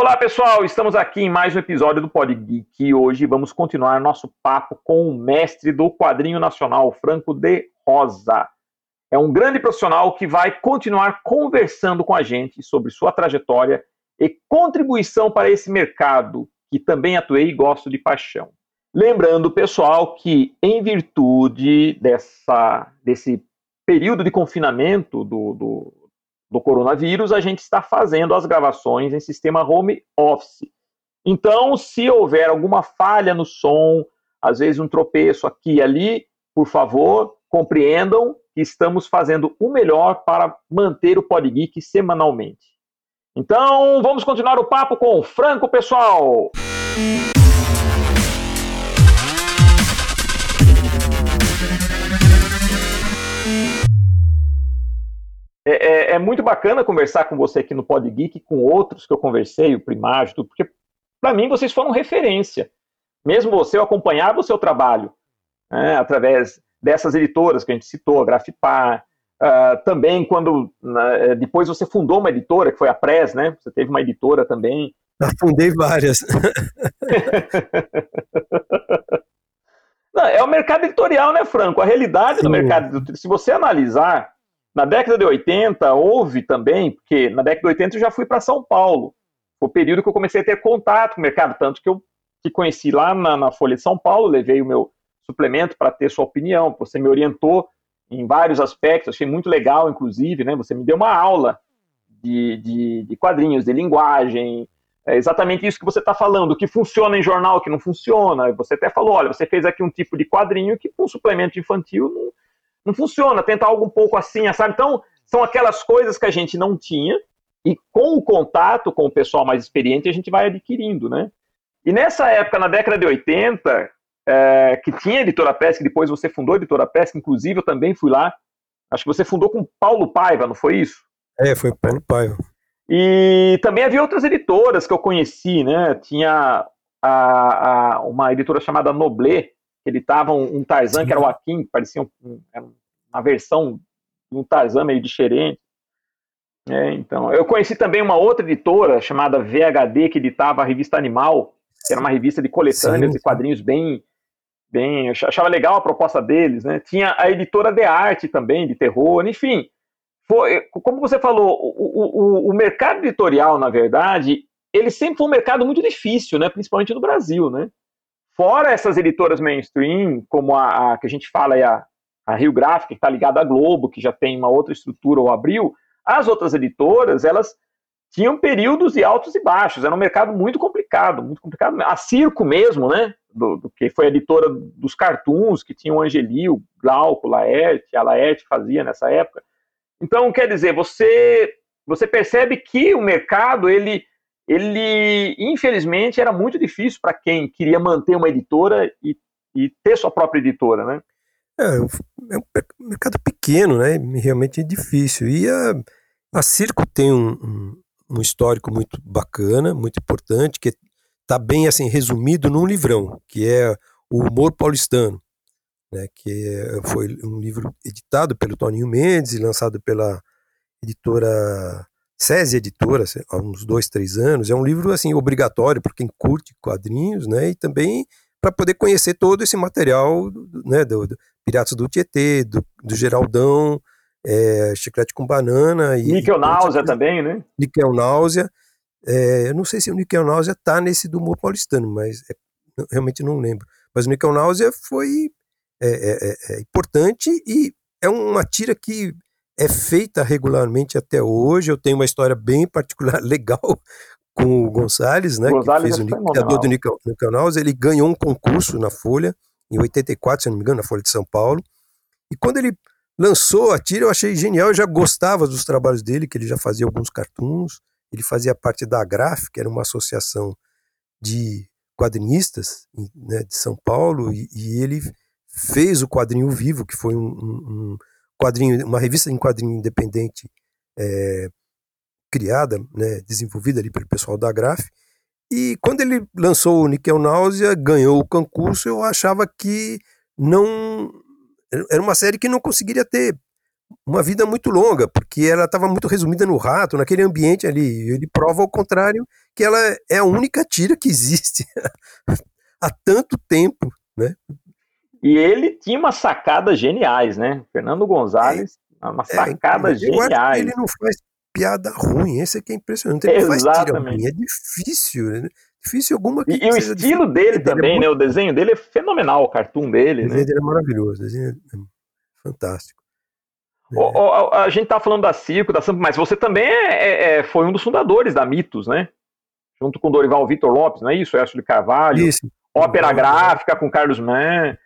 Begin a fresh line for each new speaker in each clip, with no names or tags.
Olá pessoal, estamos aqui em mais um episódio do Pod Geek e hoje vamos continuar nosso papo com o mestre do quadrinho nacional, Franco de Rosa. É um grande profissional que vai continuar conversando com a gente sobre sua trajetória e contribuição para esse mercado que também atuei e gosto de paixão. Lembrando, pessoal, que em virtude dessa, desse período de confinamento do, do do coronavírus, a gente está fazendo as gravações em sistema home office. Então, se houver alguma falha no som, às vezes um tropeço aqui e ali, por favor, compreendam que estamos fazendo o melhor para manter o Podgeek semanalmente. Então, vamos continuar o papo com o Franco, pessoal! É, é, é, muito bacana conversar com você aqui no Pod Geek, com outros que eu conversei, o Primágio, tudo, porque para mim vocês foram referência. Mesmo você, eu acompanhava o seu trabalho né, através dessas editoras que a gente citou, a Grafipar, uh, também quando uh, depois você fundou uma editora, que foi a Press, né? Você teve uma editora também.
Eu fundei várias.
Não, é o mercado editorial, né, Franco? A realidade Sim. do mercado, se você analisar na década de 80, houve também, porque na década de 80 eu já fui para São Paulo. Foi o período que eu comecei a ter contato com o mercado, tanto que eu te conheci lá na, na Folha de São Paulo, levei o meu suplemento para ter sua opinião. Você me orientou em vários aspectos, achei muito legal, inclusive, né? Você me deu uma aula de, de, de quadrinhos, de linguagem, é exatamente isso que você está falando, o que funciona em jornal, o que não funciona. Você até falou, olha, você fez aqui um tipo de quadrinho que um suplemento infantil não, não funciona, tenta algo um pouco assim, sabe? Então, são aquelas coisas que a gente não tinha e com o contato com o pessoal mais experiente a gente vai adquirindo, né? E nessa época, na década de 80, é, que tinha a Editora que depois você fundou a Editora que inclusive eu também fui lá, acho que você fundou com Paulo Paiva, não foi isso?
É, foi Paulo Paiva.
E também havia outras editoras que eu conheci, né? Tinha a, a, uma editora chamada Noblé, ele estava um, um, Tarzan, Sim. que era o Akin, que parecia um, um, uma versão de um Tarzan meio diferente. É, então, eu conheci também uma outra editora chamada VHD, que editava a revista Animal, que era uma revista de coletâneas e quadrinhos bem, bem. Eu achava legal a proposta deles, né? Tinha a editora de arte também, de terror, enfim. Foi, como você falou, o, o, o mercado editorial, na verdade, ele sempre foi um mercado muito difícil, né? Principalmente no Brasil, né? Fora essas editoras mainstream, como a, a que a gente fala a, a Rio Gráfica, que está ligada à Globo, que já tem uma outra estrutura, ou Abril, as outras editoras, elas tinham períodos de altos e baixos, era um mercado muito complicado, muito complicado. A Circo mesmo, né, do, do que foi a editora dos cartoons, que tinha o Angelio, Glauco, Laerte, a Laerte fazia nessa época. Então, quer dizer, você você percebe que o mercado, ele ele, infelizmente, era muito difícil para quem queria manter uma editora e, e ter sua própria editora, né?
É, é um mercado pequeno, né? Realmente é difícil. E a, a Circo tem um, um, um histórico muito bacana, muito importante, que está bem assim resumido num livrão, que é o Humor Paulistano, né? Que é, foi um livro editado pelo Toninho Mendes e lançado pela editora SESI Editora, há uns dois, três anos. É um livro assim obrigatório para quem curte quadrinhos, né? E também para poder conhecer todo esse material, né? Do, do Piratas do Tietê, do, do Geraldão, é, Chiclete com Banana e
Níquel Náusea também, né?
Níquel Náusea. É, eu não sei se o Níquel Náusea tá nesse do humor paulistano, mas é, realmente não lembro. Mas o Níquel Náusea foi é, é, é, é importante e é uma tira que é feita regularmente até hoje. Eu tenho uma história bem particular, legal, com o Gonçalves, né? Que fez é o criador do Nickel Ele ganhou um concurso na Folha, em 84, se não me engano, na Folha de São Paulo. E quando ele lançou a tira, eu achei genial. Eu já gostava dos trabalhos dele, que ele já fazia alguns cartoons. Ele fazia parte da Graf, que era uma associação de quadrinistas né, de São Paulo, e, e, ele fez o quadrinho Vivo, que foi um, um, quadrinho, uma revista em quadrinho independente é, criada, né, desenvolvida ali pelo pessoal da Graf. E quando ele lançou o Nickel Náusea, ganhou o concurso, eu achava que não era uma série que não conseguiria ter uma vida muito longa, porque ela estava muito resumida no rato, naquele ambiente ali. Ele prova ao contrário que ela é a única tira que existe há tanto tempo, né?
E ele tinha umas sacadas geniais, né? Fernando Gonzalez, é, uma sacada é, geniais.
ele não faz piada ruim, esse aqui é impressionante. Ele faz tira ruim, é difícil, né? Difícil alguma
que E, e o estilo dele também, é né? O desenho dele é fenomenal, o cartoon dele.
O
desenho
né? dele é maravilhoso, o desenho é fantástico.
O, o, a, gente tá falando da Circo, da Sampa, mas você também é, é, é, foi um dos fundadores da Mitos, né? Junto com Dorival Vitor Lopes, não é isso? Écio de Carvalho. Isso. Ópera gráfica com Carlos Mann.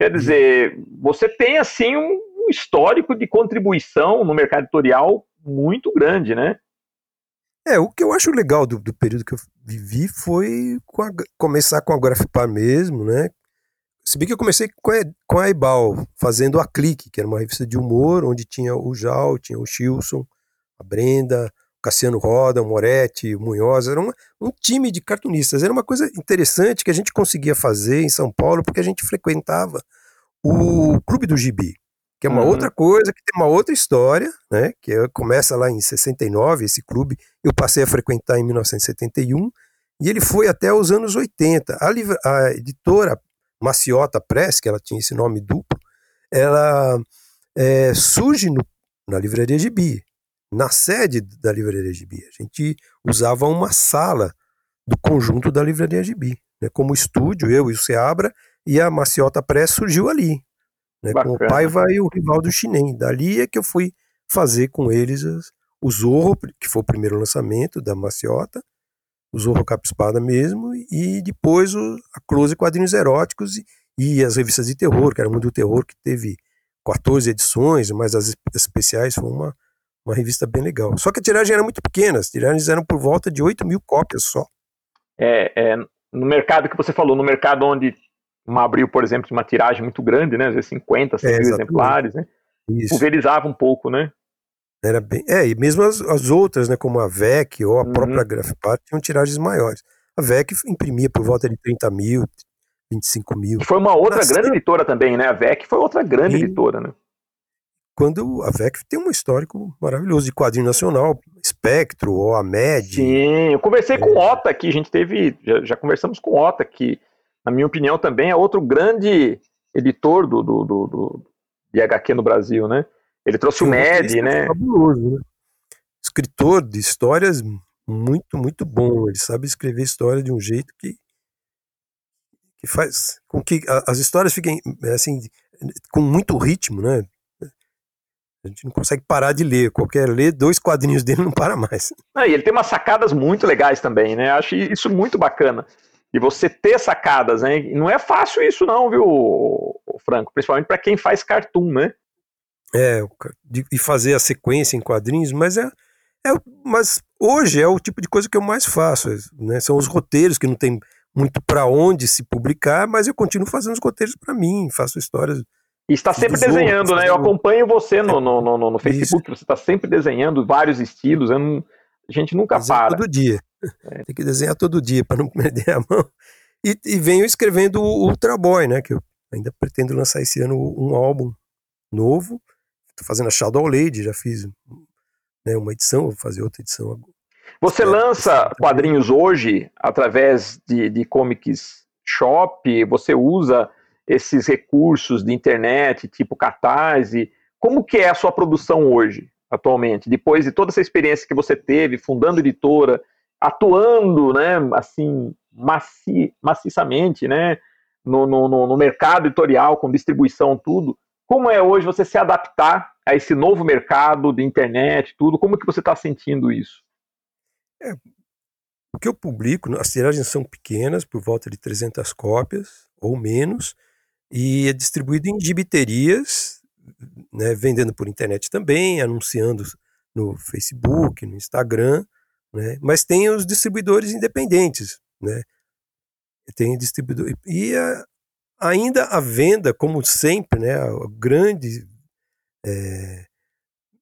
Quer dizer, você tem assim um, histórico de contribuição no mercado editorial muito grande, né?
É, o que eu acho legal do, do período que eu vivi foi com a, começar com a Grafipar mesmo, né? Se bem que eu comecei com a, com a Ebal, fazendo a Clique, que era uma revista de humor, onde tinha o Jal, tinha o Chilson, a Brenda, Cassiano Roda, o Moretti, o Munhoz, era um, um time de cartunistas. Era uma coisa interessante que a gente conseguia fazer em São Paulo, porque a gente frequentava o Clube do Gibi, que é uma uhum. outra coisa, que tem uma outra história, né? Que é, começa lá em 69, esse clube, eu passei a frequentar em 1971, e ele foi até os anos 80. A, a editora Maciota Press, que ela tinha esse nome duplo, ela é, surge no, na Livraria Gibi, na sede da Livraria Gibi. A gente usava uma sala do conjunto da Livraria Gibi, né, como estúdio, eu e o Seabra, e a Maciota Press surgiu ali, né, com o Paiva e o Rivaldo Chinem. Dali é que eu fui fazer com eles as, o Zorro, que foi o primeiro lançamento da Maciota, o Zorro Capa Espada mesmo, e depois o, a Close Quadrinhos Eróticos e, e, as revistas de terror, que era o Mundo do Terror, que teve 14 edições, mas as especiais foi uma, uma revista bem legal. Só que a tiragem era muito pequena, as tiragens eram por volta de 8 mil cópias só.
É, é, no mercado que você falou, no mercado onde uma abriu, por exemplo, uma tiragem muito grande, né? Às vezes 50, 100 é, mil exemplares, né? Isso. Pulverizava um pouco, né?
Era bem, é, e mesmo as, as outras, né, como a VEC ou a uhum. própria Grafipart, tinham tiragens maiores. A VEC imprimia por volta de 30 mil, 25 mil.
Foi uma outra grande editora também, né? A VEC foi outra grande e... editora, né?
Quando a VEC tem um histórico maravilhoso de quadrinho nacional, Espectro ou a MED.
Sim, eu conversei é. com o Ota aqui, a gente teve, já, já conversamos com o Ota, que na minha opinião, também é outro grande editor do, do, do, do de HQ no Brasil, né? Ele trouxe o MED, né?
Fabuloso, né? Escritor de histórias muito, muito bom. Ele sabe escrever história de um jeito que, que faz com que as histórias fiquem assim com muito ritmo, né? A gente não consegue parar de ler. Qualquer ler, dois quadrinhos dele não para mais.
Ah, e ele tem umas sacadas muito legais também, né? Acho isso muito bacana de você ter sacadas, né? Não é fácil isso não, viu, Franco? Principalmente para quem faz cartoon, né?
É, de, e fazer a sequência em quadrinhos, mas é, é, mas hoje é o tipo de coisa que eu mais faço, né? São os roteiros que não tem muito para onde se publicar, mas eu continuo fazendo os roteiros para mim, faço histórias.
E está sempre desenhando, né? Eu acompanho você no, no, no, no Facebook, Isso. você está sempre desenhando vários estilos, não, a gente nunca Desenho para.
Todo dia. É. Tem que desenhar todo dia para não perder a mão. E, e, venho escrevendo o Ultra Boy, né? Que eu ainda pretendo lançar esse ano um álbum novo. Estou fazendo a Shadow Lady, já fiz né, uma edição, vou fazer outra edição agora.
Você lança quadrinhos hoje através de, de comics shop? Você usa esses recursos de internet, tipo Catarse? Como que é a sua produção hoje, atualmente? Depois de toda essa experiência que você teve, fundando editora, atuando, né, assim, maci, maciçamente, né, no, no, no mercado editorial, com distribuição, tudo. Como é hoje você se adaptar a esse novo mercado de internet, tudo? Como que você está sentindo isso?
É, o que eu publico, as tiragens são pequenas, por volta de 300 cópias ou menos, e é distribuído em gibiterias, né, vendendo por internet também, anunciando no Facebook, no Instagram, né? Mas tem os distribuidores independentes, né? Tem distribuidor e a, ainda a venda, como sempre, né? O grande é,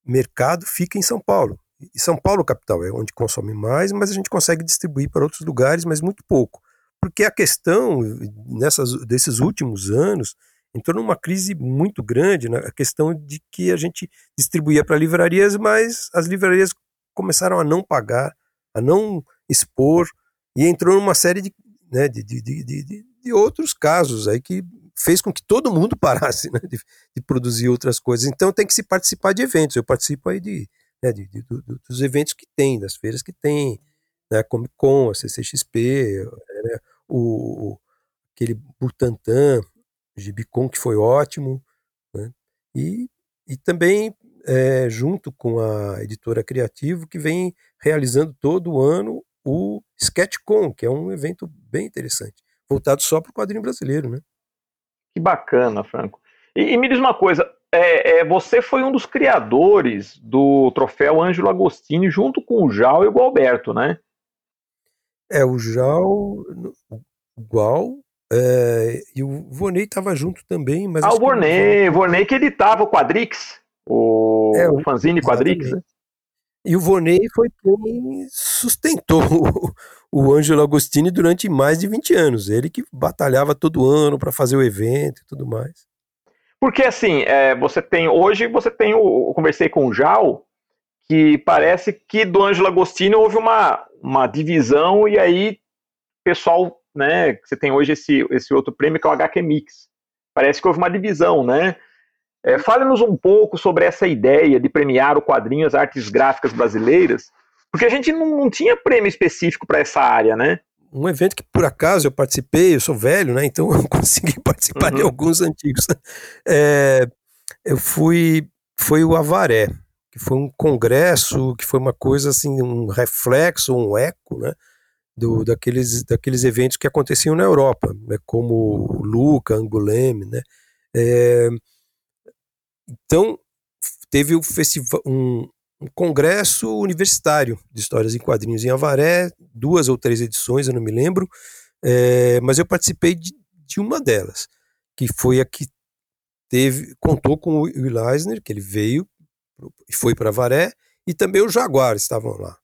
mercado fica em São Paulo. E São Paulo capital é onde consome mais, mas a gente consegue distribuir para outros lugares, mas muito pouco. Porque a questão nessas, desses últimos anos entrou numa crise muito grande na questão de que a gente distribuía para livrarias, mas as livrarias começaram a não pagar, a não expor, e entrou numa série de, né, de, de, de, de outros casos aí que fez com que todo mundo parasse né, de, produzir outras coisas. Então tem que se participar de eventos. Eu participo aí de, né, dos eventos que tem, das feiras que tem, né, a Comic Con, a CCXP, né, o, aquele Butantan, Gibicon, que foi ótimo, né, e, e também é, junto com a editora Criativo, que vem realizando todo ano o SketchCon, que é um evento bem interessante, voltado só para o quadrinho brasileiro, né?
Que bacana, Franco. E, e me diz uma coisa, é, é, você foi um dos criadores do troféu Ângelo Agostini, junto com o Jal e o Alberto, né?
É, o Jal, igual, é, e o Vorney estava junto também, mas...
Ah, o Vorney, o Vorney que editava o Quadrix, o, é, o fanzine Quadrix, né?
E o Vorney foi quem sustentou o Ângelo Agostini durante mais de 20 anos. Ele que batalhava todo ano para fazer o evento e tudo mais.
Porque assim, é, você tem. Hoje você tem o. Eu conversei com o Jal, que parece que do Ângelo Agostini houve uma, uma divisão, e aí pessoal, né? Você tem hoje esse, esse outro prêmio que é o HQ Mix. Parece que houve uma divisão, né? É, Fale-nos um pouco sobre essa ideia de premiar o quadrinho, as artes gráficas brasileiras, porque a gente não, não tinha prêmio específico para essa área, né?
Um evento que por acaso eu participei, eu sou velho, né? Então eu consegui participar uhum. de alguns antigos. É, eu fui, foi o Avaré, que foi um congresso, que foi uma coisa assim, um reflexo, um eco, né? Do, daqueles, daqueles eventos que aconteciam na Europa, né, como Luca, Anguleme, né? É, então, teve um, um, um congresso universitário de histórias em quadrinhos em Avaré, duas ou três edições, eu não me lembro, é, mas eu participei de, de, uma delas, que foi a que teve, contou com o Will Eisner, que ele veio e foi para Avaré, e também o Jaguar estavam lá.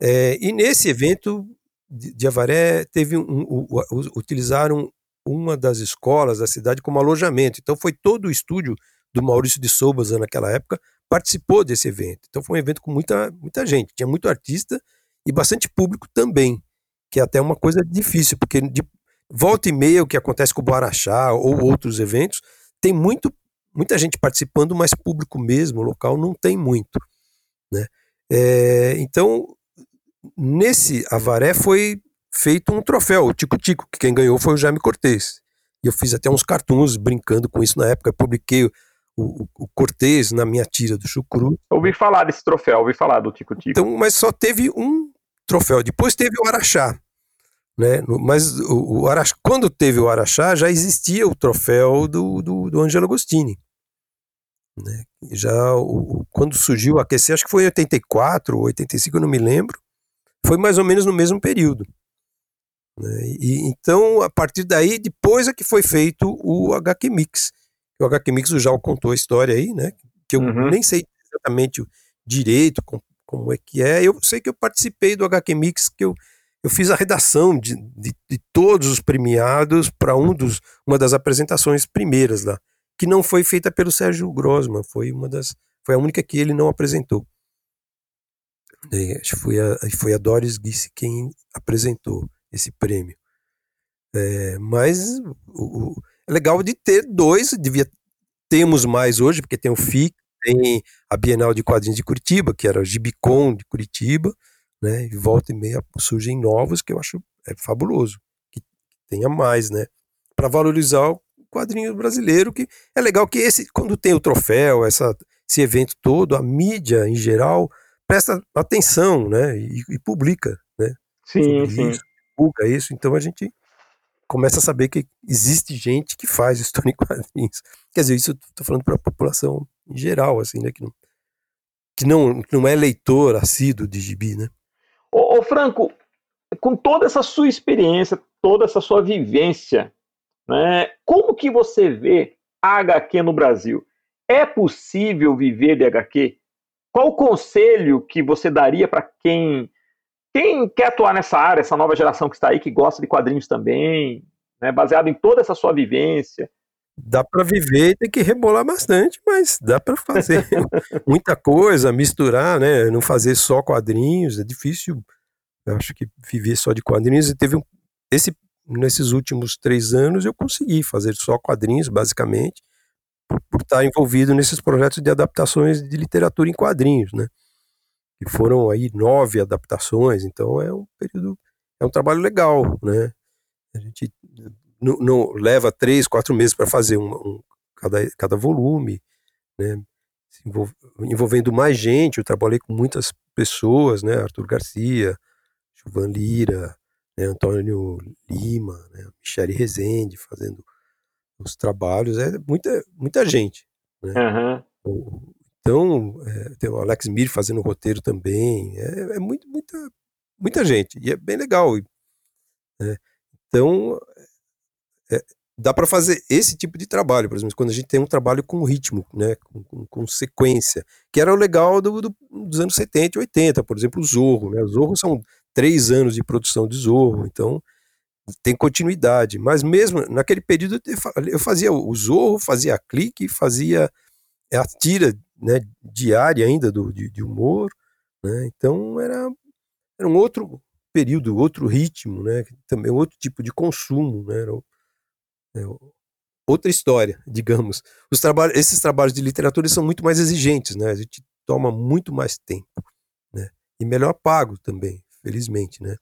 É, e nesse evento de, de Avaré teve um, um, um, utilizaram uma das escolas da cidade como alojamento. Então foi todo o estúdio do Maurício de Souza naquela época participou desse evento. Então foi um evento com muita, muita gente, tinha muito artista e bastante público também, que é até uma coisa difícil, porque de volta e meia o que acontece com o Boaraxá ou outros eventos, tem muito, muita gente participando, mas público mesmo, local, não tem muito. Né? É, então, nesse Avaré foi feito um troféu, o Tico Tico, que quem ganhou foi o Jaime Cortez. E eu fiz até uns cartoons brincando com isso na época, publiquei o, o Cortez na minha tira do Chucru.
Ouvi falar desse troféu, ouvi falar do Tico Tico.
Então, mas só teve um troféu. Depois teve o Araxá. Né? Mas o, o Araxá, quando teve o Araxá, já existia o troféu do, do, do Angelo Agostini. Né? Já o, quando surgiu o aquecer, acho que foi em 84 ou 85, eu não me lembro. Foi mais ou menos no mesmo período. Né? E, então, a partir daí, depois é que foi feito o HQ Mix, o HQ Mix, Jal contou a história aí, né? Que eu uhum. nem sei exatamente direito como, como é que é. Eu sei que eu participei do HQ Mix, que eu, eu fiz a redação de, de, de todos os premiados para um dos, uma das apresentações primeiras lá, que não foi feita pelo Sérgio Grossman, foi uma das foi a única que ele não apresentou. É, acho que foi a, foi a Doris Guisse quem apresentou esse prêmio. É, mas o, é legal de ter dois, devia temos mais hoje, porque tem o FIC, tem a Bienal de Quadrinhos de Curitiba, que era o Gibicon de Curitiba, né? E volta e meia surgem novos, que eu acho é fabuloso, que tenha mais, né? Para valorizar o quadrinho brasileiro, que é legal que esse, quando tem o troféu, essa, esse evento todo, a mídia em geral presta atenção, né? E, e publica, né?
Sim, sim.
Isso, divulga isso, então a gente começa a saber que existe gente que faz história em quadrinhos. Quer dizer, isso eu tô falando para a população em geral, assim, né? Que não, que não, não é leitor assíduo de gibi, né?
Ô, ô, Franco, com toda essa sua experiência, toda essa sua vivência, né? Como que você vê a HQ no Brasil? É possível viver de HQ? Qual o conselho que você daria para quem quem quer atuar nessa área, essa nova geração que está aí, que gosta de quadrinhos também, né, baseado em toda essa sua vivência?
dá para viver, tem que rebolar bastante, mas dá para fazer muita coisa, misturar, né? Não fazer só quadrinhos, é difícil. Eu acho que viver só de quadrinhos e teve um, esse nesses últimos três anos eu consegui fazer só quadrinhos, basicamente, por, por estar envolvido nesses projetos de adaptações de literatura em quadrinhos, né? E foram aí nove adaptações, então é um período, é um trabalho legal, né? A gente não, não leva três, quatro meses para fazer um, um, cada, cada volume, né? envolvendo mais gente. Eu trabalhei com muitas pessoas, né? Arthur Garcia, Gilvan Lira, né? Antônio Lima, né? Michele Rezende fazendo os trabalhos. É muita, muita gente. Né? Uhum. Então, é, tem o Alex Mir fazendo o roteiro também. É, é muito, muita, muita gente. E é bem legal. Né? Então, é, dá para fazer esse tipo de trabalho, por exemplo, quando a gente tem um trabalho com ritmo, né, com, com, com sequência, que era o legal do, do, dos anos 70 e 80, por exemplo, o Zorro, né, o Zorro são três anos de produção de Zorro, então tem continuidade, mas mesmo naquele período eu fazia o Zorro, fazia clique, fazia a tira né, diária ainda do, de, de humor, né, então era, era um outro período, outro ritmo, né, também outro tipo de consumo, né, era, é outra história, digamos. Os trabalhos, esses trabalhos de literatura são muito mais exigentes, né? A gente toma muito mais tempo, né? E melhor pago também, felizmente, né?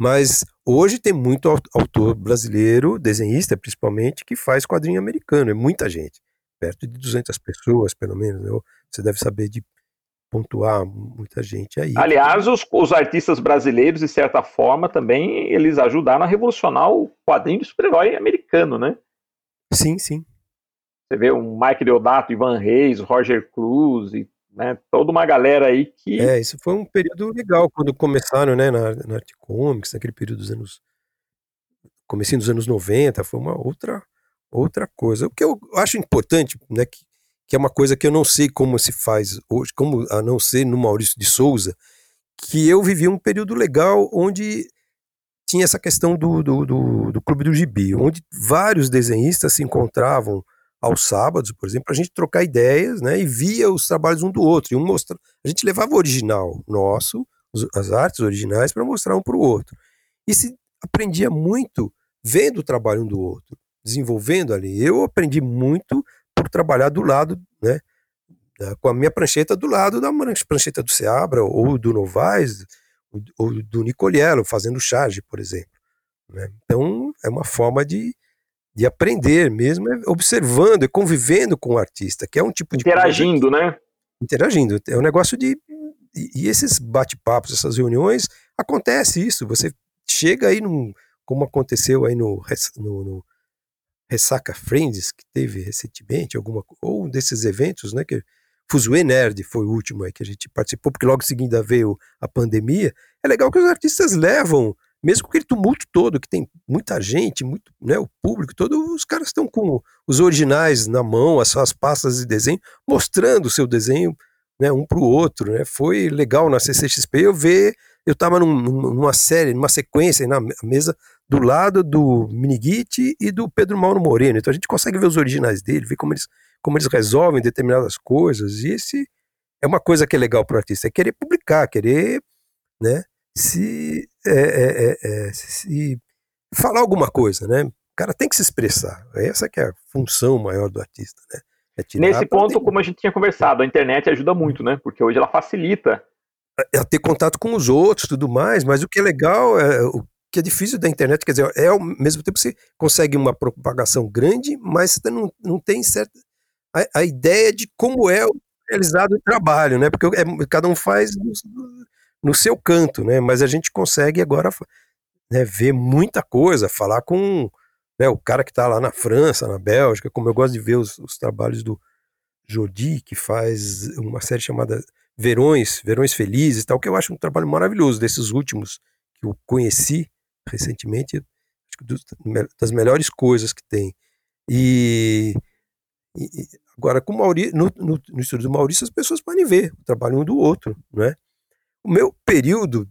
Mas hoje tem muito autor brasileiro, desenhista principalmente, que faz quadrinho americano, é muita gente, perto de 200 pessoas, pelo menos. Né? Você deve saber de pontuar muita gente aí.
Aliás, os, os, artistas brasileiros, de certa forma, também eles ajudaram a revolucionar o quadrinho de super-herói americano, né?
Sim, sim.
Você vê o Mike Deodato, Ivan Reis, Roger Cruz e né, toda uma galera aí que...
É, isso foi um período legal, quando começaram, né, na, na Art Comics, naquele período dos anos... Comecinho dos anos 90, foi uma outra, outra coisa. O que eu acho importante, né, que que é uma coisa que eu não sei como se faz hoje, como a não ser no Maurício de Souza, que eu vivi um período legal onde tinha essa questão do, do, do, do Clube do Gibi, onde vários desenhistas se encontravam aos sábados, por exemplo, para a gente trocar ideias, né, e via os trabalhos um do outro, e um mostra... a gente levava o original nosso, as artes originais, para mostrar um para o outro. E se aprendia muito vendo o trabalho um do outro, desenvolvendo ali. Eu aprendi muito por trabalhar do lado, né, com a minha prancheta do lado da prancheta do Seabra ou do Novaes ou do Nicoliello, fazendo charge, por exemplo. Né? Então, é uma forma de, de aprender mesmo, é observando e convivendo com o artista, que é um tipo de.
Interagindo, né?
Interagindo. É um negócio de. E, e esses bate-papos, essas reuniões, acontece isso. Você chega aí num. Como aconteceu aí no, no, no Ressaca Friends, que teve recentemente, alguma, ou um desses eventos, né, que Fuzue Nerd foi o último aí que a gente participou, porque logo em seguida veio a pandemia, é legal que os artistas levam, mesmo com aquele tumulto todo, que tem muita gente, muito, né, o público todo, os caras estão com os originais na mão, as suas pastas de desenho, mostrando o seu desenho, né, um para o outro, né, foi legal na CCXP eu ver, eu estava num, numa série, numa sequência na mesa do lado do Miniguite e do Pedro Mauro Moreno. Então a gente consegue ver os originais dele, ver como eles, como eles resolvem determinadas coisas. E esse é uma coisa que é legal para o artista, é querer publicar, querer né, se, é, é, é, é, se falar alguma coisa, né? O cara tem que se expressar. Essa que é a função maior do artista, né?
É Nesse ponto, como a gente tinha conversado, a internet ajuda muito, né? Porque hoje ela facilita
a ter contato com os outros tudo mais, mas o que é legal é o que é difícil da internet, quer dizer, é ao mesmo tempo você consegue uma propagação grande, mas você não, não tem certa a, a ideia de como é realizado o trabalho, né? Porque é, cada um faz no, seu canto, né? Mas a gente consegue agora né, ver muita coisa, falar com né, o cara que está lá na França, na Bélgica, como eu gosto de ver os, os trabalhos do Jodi, que faz uma série chamada Verões, Verões Felizes, tal, que eu acho um trabalho maravilhoso desses últimos que eu conheci recentemente, das melhores coisas que tem. E, e agora, com o Maurício, no, no, no estúdio do Maurício, as pessoas podem ver o trabalho um do outro, né? O meu período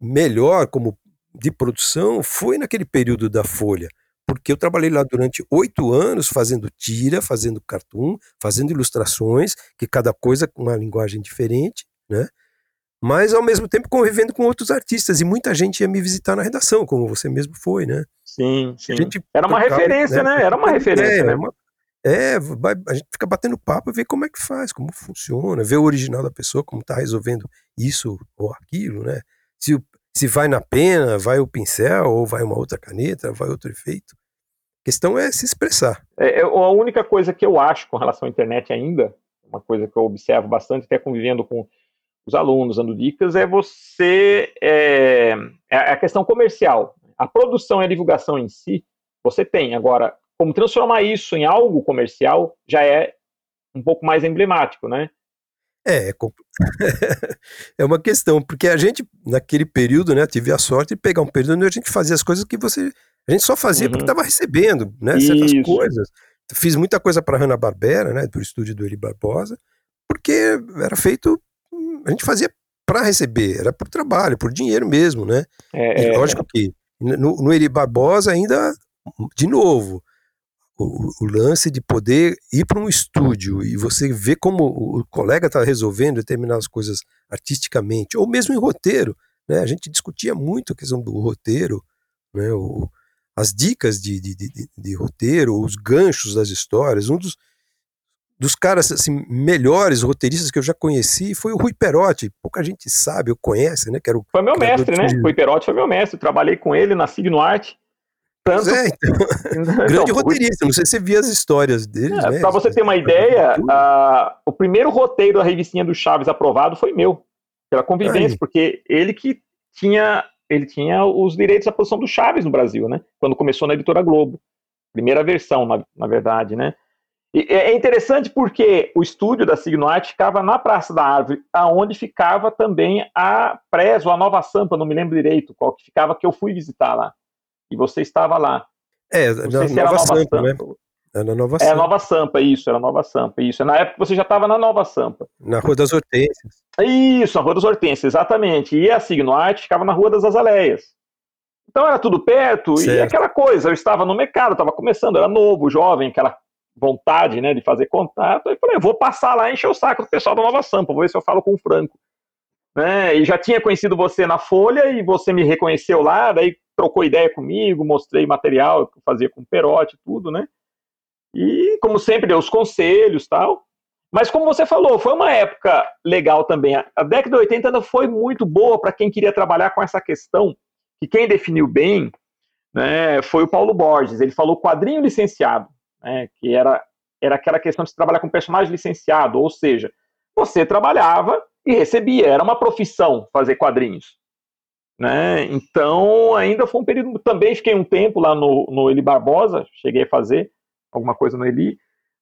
melhor como de produção foi naquele período da Folha, porque eu trabalhei lá durante oito anos fazendo tira, fazendo cartoon, fazendo ilustrações, que cada coisa com uma linguagem diferente, né? Mas ao mesmo tempo convivendo com outros artistas e muita gente ia me visitar na redação, como você mesmo foi, né?
Sim, sim. Era uma tocava, referência, né? né? Era uma referência, é, né? Uma,
é, vai, a gente fica batendo papo e vê como é que faz, como funciona, vê o original da pessoa, como está resolvendo isso ou aquilo, né? Se, se vai na pena, vai o pincel, ou vai uma outra caneta, vai outro efeito. A questão é se expressar.
É, é, a única coisa que eu acho com relação à internet ainda, uma coisa que eu observo bastante, até convivendo com os alunos, dando dicas, é você. É, é a questão comercial. A produção e a divulgação em si, você tem. Agora, como transformar isso em algo comercial já é um pouco mais emblemático, né?
É, é, é uma questão, porque a gente, naquele período, né, tive a sorte de pegar um período onde a gente fazia as coisas que você a gente só fazia uhum. porque estava recebendo, né? Certas Isso. coisas. Fiz muita coisa para Hanna Barbera, né? Do estúdio do Eli Barbosa, porque era feito. A gente fazia para receber, era por trabalho, por dinheiro mesmo, né? É, é. lógico que no, no Eli Barbosa ainda, de novo, o, o, lance de poder ir para um estúdio e você ver como o colega está resolvendo determinadas coisas artisticamente, ou mesmo em roteiro, né? A gente discutia muito a questão do roteiro, né? O, as dicas de, de, de, de, roteiro, os ganchos das histórias. Um dos, dos caras assim, melhores roteiristas que eu já conheci foi o Rui Perotti. Pouca gente sabe ou conhece, né? Que era o
foi meu mestre, né? Rui Perotti foi meu mestre. Trabalhei com ele na Signo Arte.
Tanto... É, então, grande então, roteirista, não sei se você via as histórias dele. É,
né? Para você ter uma ideia, uh, o primeiro roteiro da revistinha do Chaves aprovado foi meu, pela convivência, Aí. porque ele que tinha ele tinha os direitos da produção do Chaves no Brasil, né? Quando começou na editora Globo. Primeira versão, na, na verdade, né? E é interessante porque o estúdio da Signoart ficava na Praça da Árvore, aonde ficava também a Preso, a Nova Sampa, não me lembro direito qual que ficava, que eu fui visitar lá. E você estava lá.
É, não na, se Nova, Nova Sampa, Sampa, né?
Era na Nova Sampa. É, Nova Sampa, isso, era Nova Sampa, isso. Na época você já estava na Nova Sampa.
Na Rua das Hortênsias.
Isso, na Rua das Hortênsias, exatamente. E a Signoarte ficava na Rua das Azaleias. Então era tudo perto certo. e aquela coisa, eu estava no mercado, estava começando, era novo, jovem, aquela vontade, né, de fazer contato. Aí falei, vou passar lá e encher o saco do pessoal da Nova Sampa, vou ver se eu falo com o Franco. Né, e já tinha conhecido você na Folha e você me reconheceu lá, daí trocou ideia comigo, mostrei material que eu fazia com o Perotti, tudo, né? E, como sempre, deu os conselhos tal. Mas, como você falou, foi uma época legal também. A década de 80 ainda foi muito boa para quem queria trabalhar com essa questão, que quem definiu bem né, foi o Paulo Borges. Ele falou quadrinho licenciado, né, que era, era aquela questão de se trabalhar com personagem licenciado, ou seja, você trabalhava e recebia, era uma profissão fazer quadrinhos. Né? Então, ainda foi um período. Também fiquei um tempo lá no, no Eli Barbosa, cheguei a fazer alguma coisa no Eli.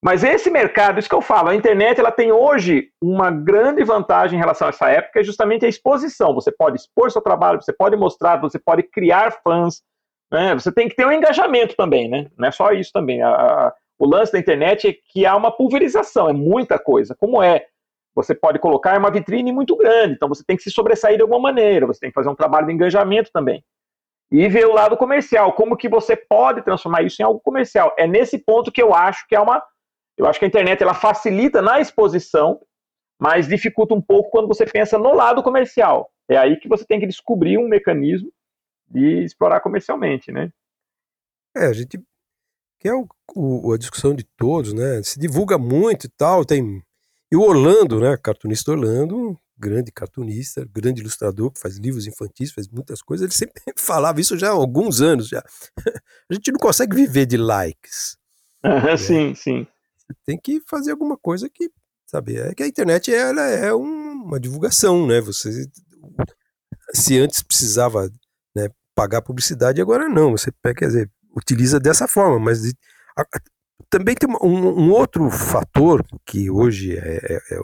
Mas esse mercado, isso que eu falo, a internet ela tem hoje uma grande vantagem em relação a essa época, é justamente a exposição. Você pode expor seu trabalho, você pode mostrar, você pode criar fãs, né? Você tem que ter um engajamento também, né? Não é só isso também. A, a, o lance da internet é que há uma pulverização, é muita coisa. Como é? Você pode colocar uma vitrine muito grande, então você tem que se sobressair de alguma maneira, você tem que fazer um trabalho de engajamento também e ver o lado comercial, como que você pode transformar isso em algo comercial. É nesse ponto que eu acho que é uma, eu acho que a internet ela facilita na exposição, mas dificulta um pouco quando você pensa no lado comercial. É aí que você tem que descobrir um mecanismo de explorar comercialmente, né?
É, a gente que é o, o, a discussão de todos, né? Se divulga muito e tal, tem e o Orlando, né? Cartunista Orlando, grande cartunista, grande ilustrador, que faz livros infantis, faz muitas coisas, ele sempre falava isso já há alguns anos já. A gente não consegue viver de likes.
né? Sim, sim.
Você tem que fazer alguma coisa que, sabe, é que a internet ela é um, uma divulgação, né? Você se antes precisava né, pagar publicidade, agora não. Você quer dizer, utiliza dessa forma, mas a, também tem um, um, outro fator que hoje é, é, é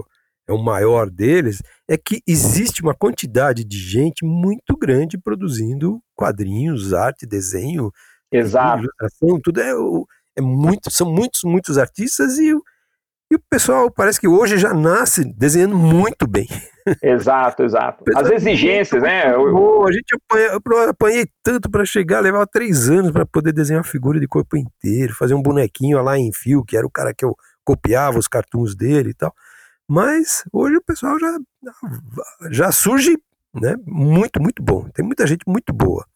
é o maior deles, é que existe uma quantidade de gente muito grande produzindo quadrinhos, arte, desenho,
Exato.
ilustração, tudo é, é muito, são muitos, muitos artistas e E o pessoal parece que hoje já nasce desenhando muito bem.
Exato, exato. As exigências, né?
Eu... A gente apanha, eu apanhei tanto para chegar, levava três anos para poder desenhar uma figura de corpo inteiro, fazer um bonequinho lá em fio, que era o cara que eu copiava os cartoons dele e tal. Mas hoje o pessoal já, já surge né, muito, muito bom. Tem muita gente muito boa.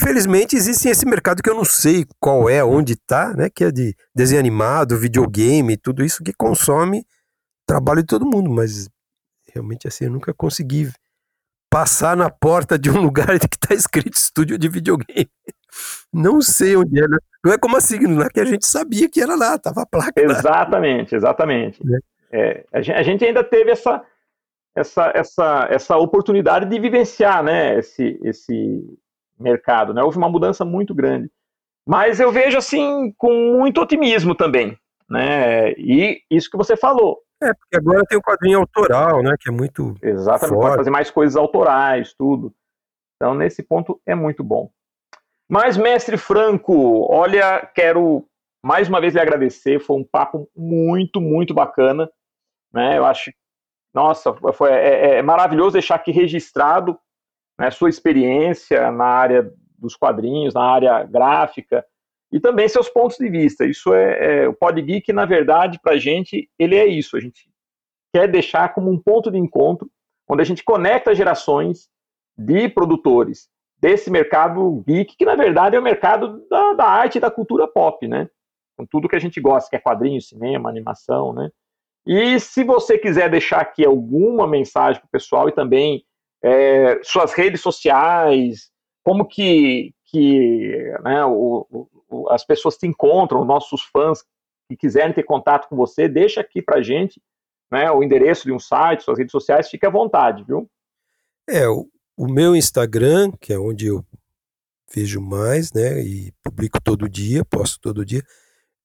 Felizmente existe esse mercado que eu não sei qual é, onde está, né, que é de desenho animado, videogame, tudo isso que consome trabalho de todo mundo, mas realmente assim eu nunca consegui passar na porta de um lugar que está escrito estúdio de videogame. Não sei onde é, né? não é como assim, não é que a gente sabia que era lá, tava a placa.
Exatamente, lá. exatamente. É. É, a, gente, a gente ainda teve essa, essa, essa, essa oportunidade de vivenciar né, esse, esse, mercado, né? Houve uma mudança muito grande. Mas eu vejo assim com muito otimismo também, né? E isso que você falou.
É, porque agora tem o quadrinho autoral, né? Que é muito.
Exatamente, forte. pode fazer mais coisas autorais, tudo. Então, nesse ponto é muito bom. Mas, mestre Franco, olha, quero mais uma vez lhe agradecer. Foi um papo muito, muito bacana. Né? Eu acho, nossa, foi, é, é maravilhoso deixar aqui registrado né, sua experiência na área dos quadrinhos, na área gráfica, e também seus pontos de vista. Isso é, é o Podgeek, na verdade, para a gente, ele é isso. A gente quer deixar como um ponto de encontro, onde a gente conecta gerações de produtores desse mercado geek, que na verdade é o mercado da, da arte e da cultura pop, né? Com tudo que a gente gosta, que é quadrinho, cinema, animação, né? E se você quiser deixar aqui alguma mensagem para o pessoal e também é, suas redes sociais, como que, que né, o, o, as pessoas te encontram, nossos fãs que quiserem ter contato com você, deixa aqui para gente né, o endereço de um site, suas redes sociais, fique à vontade, viu?
É, o, o meu Instagram, que é onde eu vejo mais, né, e publico todo dia, posto todo dia,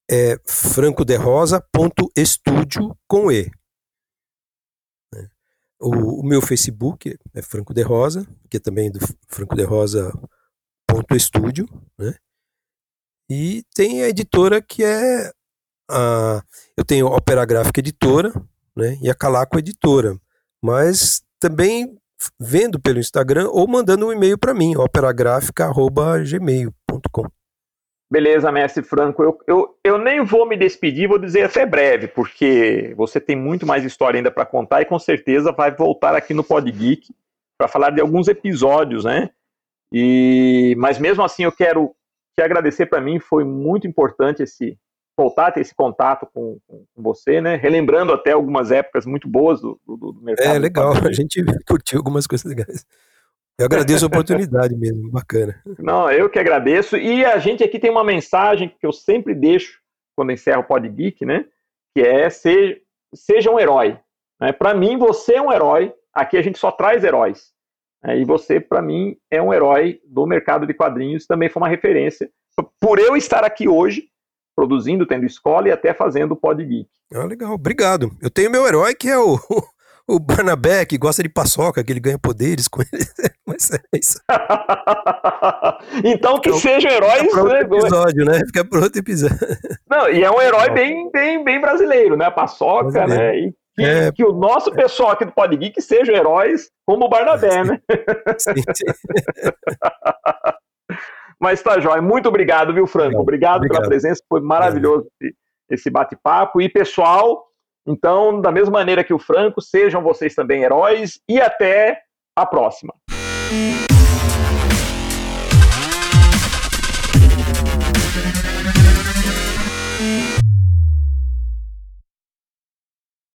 é francoderosa.estúdio com E. O, o, meu Facebook é Franco de Rosa, que é também do Franco de Rosa ponto estúdio, né? E tem a editora que é a eu tenho a Opera Gráfica Editora, né? E a Calaco Editora, mas também vendo pelo Instagram ou mandando um e-mail para mim, operagrafica@gmail.com.
Beleza, mestre Franco. Eu, eu, eu nem vou me despedir, vou dizer até breve, porque você tem muito mais história ainda para contar e com certeza vai voltar aqui no Pod Geek para falar de alguns episódios, né? E, mas mesmo assim eu quero te agradecer para mim, foi muito importante esse voltar a ter esse contato com, com, você, né? Relembrando até algumas épocas muito boas do, do, do mercado.
É legal, a gente curtiu algumas coisas legais. Eu agradeço a oportunidade mesmo, bacana.
Não, eu que agradeço. E a gente aqui tem uma mensagem que eu sempre deixo quando encerro o Pod Geek, né? Que é ser, seja um herói. Né? Para mim, você é um herói. Aqui a gente só traz heróis. Né? E você, para mim, é um herói do mercado de quadrinhos. Também foi uma referência por eu estar aqui hoje, produzindo, tendo escola e até fazendo o Pod Geek.
Ah, legal. Obrigado. Eu tenho meu herói que é o o Barnabé, que gosta de paçoca, que ele ganha poderes com ele. Mas é isso.
então que então, sejam heróis. Fica
outro né? episódio, né? Fica para outro episódio.
Não, e é um herói bem, bem, bem brasileiro, né? Paçoca, brasileiro. né? E que, é... que, o nosso pessoal aqui do Podgeek sejam heróis como o Barnabé, né? Sim, sim. Mas tá, jóia. Muito obrigado, viu, Franco? Obrigado, obrigado. pela presença. Foi maravilhoso esse bate-papo. E, pessoal, então, da mesma maneira que o Franco, sejam vocês também heróis e até a próxima.